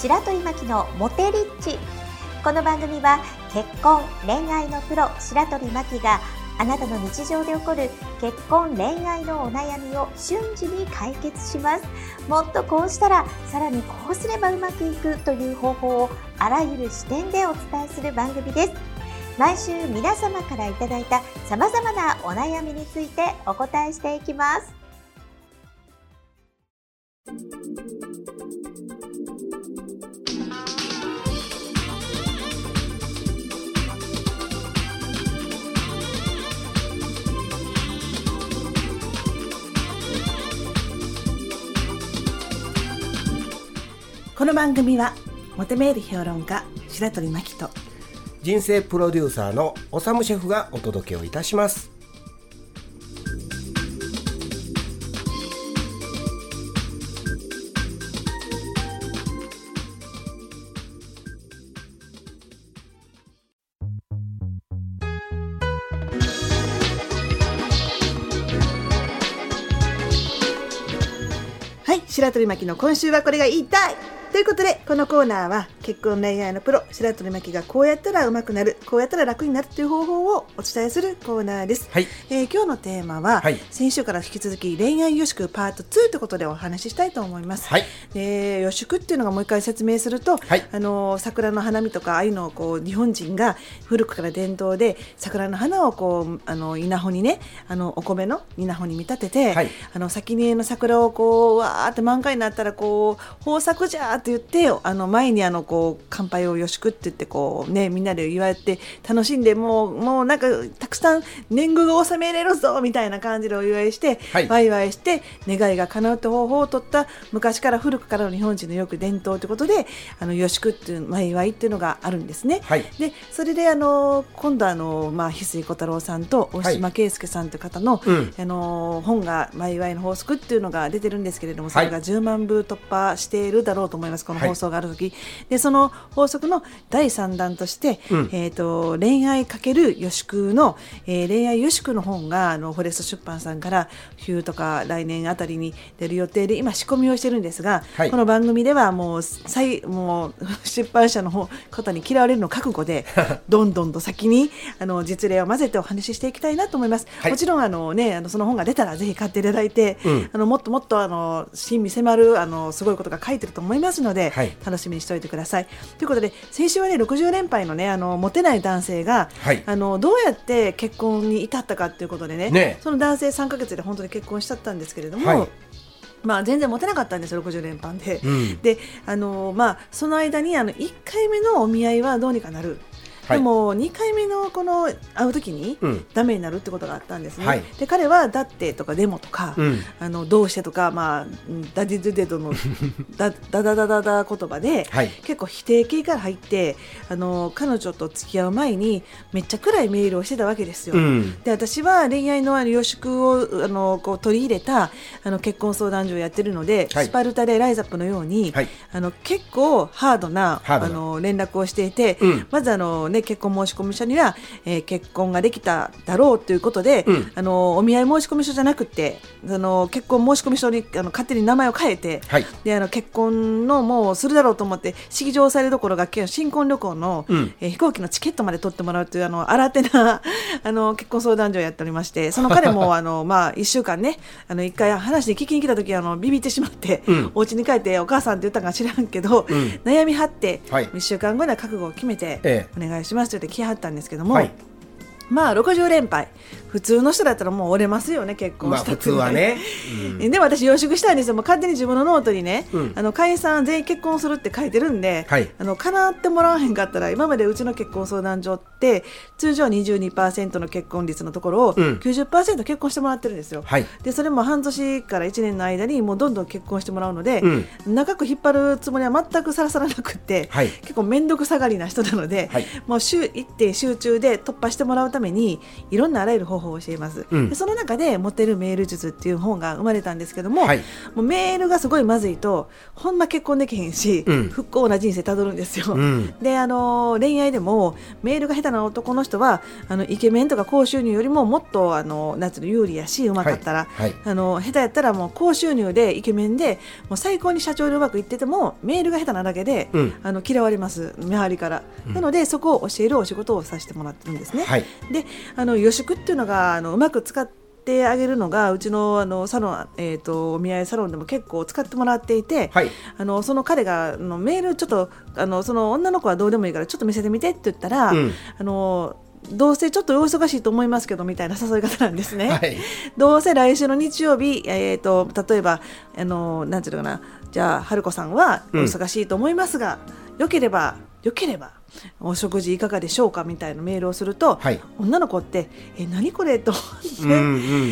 白鳥真希のモテリッチ。この番組は結婚恋愛のプロ白鳥真希があなたの日常で起こる結婚恋愛のお悩みを瞬時に解決します。もっとこうしたらさらにこうすればうまくいくという方法をあらゆる視点でお伝えする番組です。毎週皆様からいただいた様々なお悩みについてお答えしていきます。この番組はモテメール評論家白鳥真希と人生プロデューサーのおさむシェフがお届けをいたします。はい白鳥真希の今週はこれが言いたいということでこのコーナーは結婚恋愛のプロ白鳥真希がこうやったらうまくなるこうやったら楽になるという方法をお伝えするコーナーです、はい。えー今日のテーマは、はい。先週から引き続き恋愛予祝パート2ということでお話ししたいと思います、はい。で予祝っていうのがもう一回説明すると、はい。あの桜の花見とかああいうのをこう日本人が古くから伝統で桜の花をこうあの稲穂にねあのお米の稲穂に見立てて、はい。あの先にの桜をこうわーって満開になったらこう豊作じゃーって言ってあの前にあのこう乾杯をよしくって言ってこうねみんなで祝って楽しんでもうもうなんかたくさん年貢が納めれるぞみたいな感じでお祝いして、はい。ワイワイして願いが叶うって方法を取った昔から古くからの日本人のよく伝統ということであのよしくっていうワイワイっていうのがあるんですね。はい。でそれであの今度あのまあ翡翠小太郎さんと大島圭介さんという方の、うん。あの本が「ワイワイの法則」っていうのが出てるんですけれどもそれが10万部突破しているだろうと思います、この放送がある時、でその法則の第3弾として、うん。えー、と恋愛かける予祝の、えー恋愛予祝の本があのフォレスト出版さんから冬とか来年あたりに出る予定で今仕込みをしてるんですが、はい。この番組ではもう最もう出版社の方方に嫌われるの覚悟で どんどんと先にあの実例を混ぜてお話ししていきたいなと思います。はい。もちろんあの、ね、あのその本が出たらぜひ買っていただいて、うん。あのもっともっとあの親身迫るあのすごいことが書いてると思いますので、はい。楽しみにしておいてください。ということで先週はね60連敗のねあのモテない男性が、はい。あのどうやって結婚に至ったかということでねね。その男性3ヶ月で本当に結婚しちゃったんですけれども。はい。まあ、全然モテなかったんですよ60連敗で、うん。であの、まあ、その間にあの1回目のお見合いはどうにかなる、はい。でも2回目のこの会う時にうん。ダメになるってことがあったんですね、はい。で彼は「だって」とか「でも」とか、うん。あのどうしてとか、まあ、うんダディドゥデドのダダダダダダ言葉で、はい。結構否定形から入ってあの彼女と付き合う前にめっちゃ暗いメールをしてたわけですよ。うん。で私は恋愛のある予祝をあのこう取り入れたあの結婚相談所をやってるので、はい。スパルタでライザップのように、はい。あの結構ハードなハードな。あの連絡をしていて、うん。まずあの、ね、結婚申込書には、えー結婚ができただろうということで、うん。あのお見合い申込書じゃなくてあの結婚申込書にあの勝手に名前を変えて、はい。であの結婚のもうするだろうと思って式場されるどころが新婚旅行の、うん。えー飛行機のチケットまで取ってもらうというあの新手な あの結婚相談所をやっておりましてその彼も あの、まあ、1週間ねあの1回話に聞きに来た時あのビビってしまって、うん。お家に帰ってお母さんって言ったか知らんけど、うん。悩みはって、はい。1週間後には覚悟を決めて、えお願いしますって言って来はったんですけども、はい。まあ60連敗普通の人だったらもう折れますよね結婚まあ普したっていうの通はね、うん。でも私、養殖したいんですよ、もう勝手に自分のノートにね、うん。あの会員さん全員結婚するって書いてるんで、はい。あの叶ってもらわへんかったら、今までうちの結婚相談所って、通常22%の結婚率のところを、うん。90%結婚してもらってるんですよ。はい。でそれも半年から1年の間にもうどんどん結婚してもらうので、うん。長く引っ張るつもりは全くさらさらなくって、はい。結構面倒くさがりな人なので、はい。もう週一定集中で突破してもらうためためにいろんなあらゆる方法を教えます、うん。でその中で「モテるメール術」っていう本が生まれたんですけども、はい。もうメールがすごいまずいとほんま結婚できへんし、うん。不幸な人生たどるんですよ。うん。であの恋愛でもメールが下手な男の人はあのイケメンとか高収入よりももっとあのなんつうの有利やしうまかったら、はい。はい。あの下手やったらもう高収入でイケメンでもう最高に社長でうまくいっててもメールが下手なだけで、うん。あの嫌われます。周りから、なのでそこを教えるお仕事をさせてもらってるんですね。はい。であの予祝っていうのがあのうまく使ってあげるのがうちのあのサロン、えー、とお見合いサロンでも結構使ってもらっていて、はい。あのその彼があのメールちょっとあのその女の子はどうでもいいからちょっと見せてみてって言ったら、うん。あのどうせちょっとお忙しいと思いますけどみたいな誘い方なんですね。はい。どうせ来週の日曜日、えー、と例えばあのなんていうのかな。じゃあ春子さんはおうん。忙しいと思いますが、よければよければお食事いかがでしょうかみたいなメールをすると、はい。女の子ってえ何これ？と思って、うんう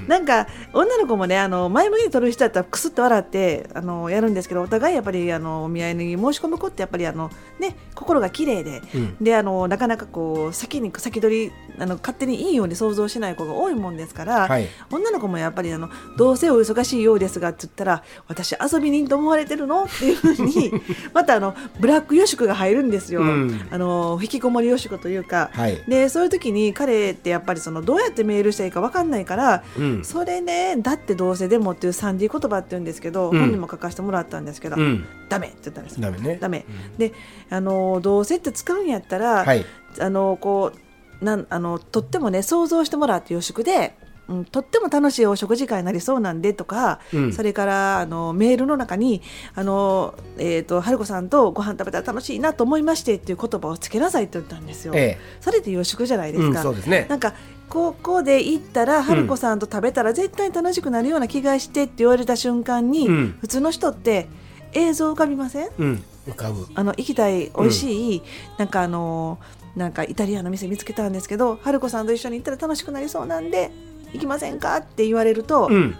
んなんか女の子もねあの前向きに取る人だったらくすっと笑ってあのやるんですけどお互いやっぱりあのお見合いに申し込む子ってやっぱりあの、ね、心が綺麗で、うん。であのなかなかこう先に先取りあの勝手にいいように想像しない子が多いもんですから、はい。女の子もやっぱりあのどうせお忙しいようですがって言ったら私遊び人と思われてるの？っていうふうに またあのブラック予祝が入るんですよ、うん。あの引きこもり予祝というか、はい。でそういう時に彼ってやっぱりそのどうやってメールしたらいいか分かんないから、うん。それねだってどうせでもっていう 3D 言葉って言うんですけど、うん。本にも書かせてもらったんですけど、うん。ダメって言ったんですダメね。ダメ、であのどうせって使うんやったら、はい。あのこうなんあのとってもね想像してもらって予祝で、うん、とっても楽しいお食事会になりそうなんでとか、うん。それからあのメールの中にあの、えー、と春子さんとご飯食べたら楽しいなと思いましてっていう言葉をつけなさいって言ったんですよ。えそれって予祝じゃないえですか。うんそうですね。なんかここで行ったら春子さんと食べたら絶対楽しくなるような気がしてって言われた瞬間に、うん。普通の人って映像浮かびません？うん浮かぶ。あの行きたい美味しい、なんかあのなんかイタリアンの店見つけたんですけど春子さんと一緒に行ったら楽しくなりそうなんで行きませんか？って言われると、うん。うん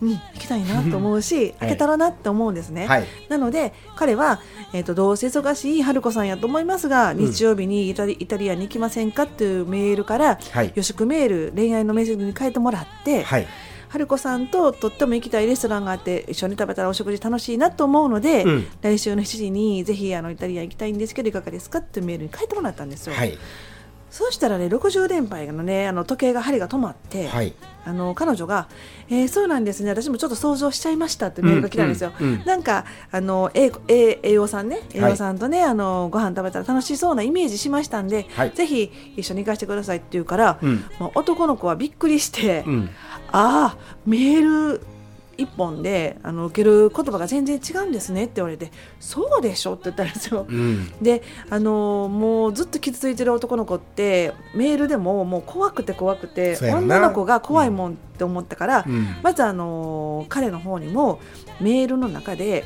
行きたいなと思うし、開けたらなって思うんですね。はい。なので彼は、えー、とどうせ忙しい春子さんやと思いますが、日曜日にイタリイタリアンに行きませんかっていうメールから、はい。予祝メール恋愛のメールに変えてもらって、はい。春子さんととっても行きたいレストランがあって一緒に食べたらお食事楽しいなと思うので、うん。来週の7時にぜひあのイタリアン行きたいんですけどいかがですかってメールに書いてもらったんですよ。はいそうしたらね60連敗のねあの時計が針が止まって、はい。あの彼女が、えーそうなんですね私もちょっと想像しちゃいましたってメールが来たんですよ。うんうん。うんなんかあの栄養さんね栄はい。養さんとね、あのご飯食べたら楽しそうなイメージしましたんで、はい。ぜひ一緒に行かせてくださいって言うから、うん。もう男の子はびっくりして、うん。ああメール一本であの受ける言葉が全然違うんですねって言われてそうでしょ？って言ったんですよ。うん。であのもうずっと傷ついてる男の子ってメールでももう怖くて怖くて女の子が怖いもんって思ったから、うん。まずあの彼の方にもメールの中で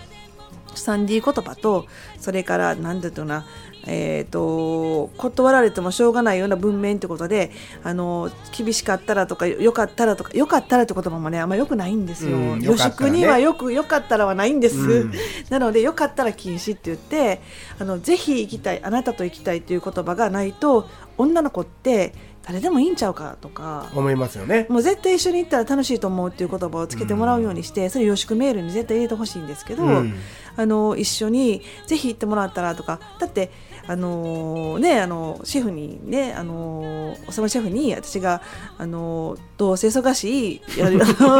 3D 言葉とそれから何て言うのかなえー、と断られてもしょうがないような文面ってことであの厳しかったらとかよかったらとかよかったらって言葉もねあんまよくないんですよ。うん予よね祝にはよくよかったらはないんです。うん。なのでよかったら禁止って言ってあのぜひ行きたいあなたと行きたいっていう言葉がないと女の子って誰でもいいんちゃうかとか思いますよね。もう絶対一緒に行ったら楽しいと思うっていう言葉をつけてもらうようにして、それ予祝メールに絶対入れてほしいんですけど、うん。あの一緒にぜひ行ってもらったらとか。だってあのねあのシェフにねあのおさむシェフに私があのどうせ忙しいいや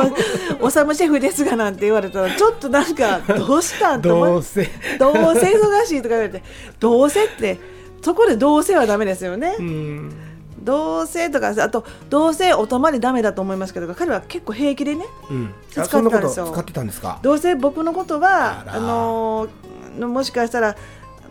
おさむシェフですがなんて言われたらちょっとなんかどうしたんと思っどうせ。どうせ忙しいとか言われてどうせってそこでどうせはダメですよね。うん。どうせとかあとどうせお泊まりダメだと思いますけど彼は結構平気でねうん。使あってたんですよ。そんなこと使ってたんですか？どうせ僕のことはあのーもしかしたら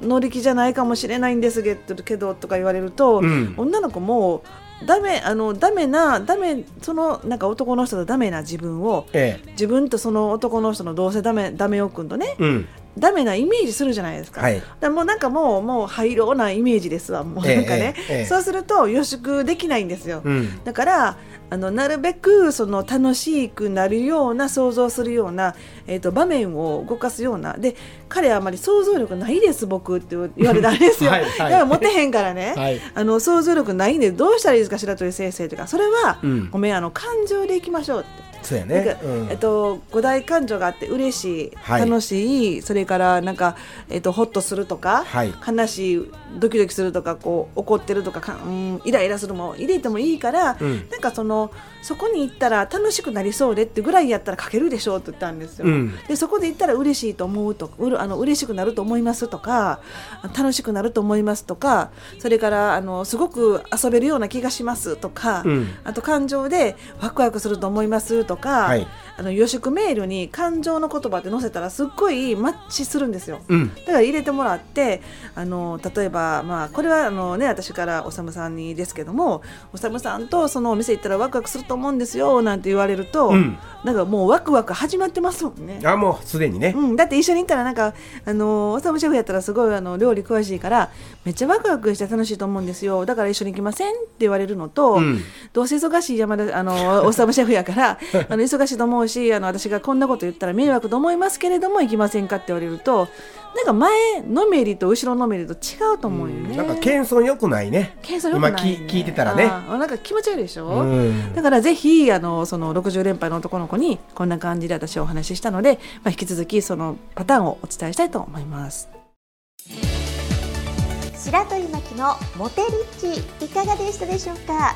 乗り気じゃないかもしれないんですけどとか言われると、うん。女の子もダメあのダメなダメそのなんか男の人とダメな自分をええ。自分とその男の人のどうせダメダメよくんとねうんダメなイメージするじゃないですか。はい。もうなんかもうもう灰色なイメージですわもう。なんかね、ええええ。そうすると予祝できないんですよ。うん。だからあのなるべくその楽しくなるような想像するような、えー、と場面を動かすような。で彼はあまり想像力ないです僕って言われたんですよ、はいはい。だからモテへんからね、はい。あの想像力ないんでどうしたらいいですか白鳥先生とか。それは、うん。ごめんあの感情でいきましょうって。そうやね。うん。えっと、五大感情があって嬉しい、はい。楽しいそれからなんか、えっと、ホッとするとか、はい。悲しいドキドキするとかこう怒ってるとかか、うん、イライラするも入れてもいいから、うん。なんかそのそこに行ったら楽しくなりそうでってぐらいやったら書けるでしょうって言ったんですよ。うん。でそこで行ったら嬉しいと思うとうるあの嬉しくなると思いますとか楽しくなると思いますとかそれからあのすごく遊べるような気がしますとか、うん。あと感情でワクワクすると思いますとか、はいあの予祝メールに感情の言葉って載せたらすっごいマッチするんですよ。うんだから入れてもらってあの例えば、まあ、これはあの、ね、私からおさむさんにですけどもおさむさんとそのお店行ったらワクワクすると思うんですよなんて言われると、うんなんかもうワクワク始まってますもんね。あもうすでにね。うん、だって一緒に行ったらなんかあのおさむシェフやったらすごいあの料理詳しいからめっちゃワクワクして楽しいと思うんですよだから一緒に行きませんって言われるのと、うんどうせ忙しい山田あのおさむシェフやから あの忙しいと思うしあの私がこんなこと言ったら迷惑と思いますけれども行きませんかって言われるとなんか前のめりと後ろのめりと違うと思うよね。なんか謙遜良くないね。謙遜良くない、ね、今聞聞いてたらね。なんか気持ち悪いでしょ、うんだからぜひあのその60連敗の男の子にこんな感じで私はお話ししたので、まあ、引き続きそのパターンをお伝えしたいと思います。白鳥巻きのモテリッチいかがでしたでしょうか？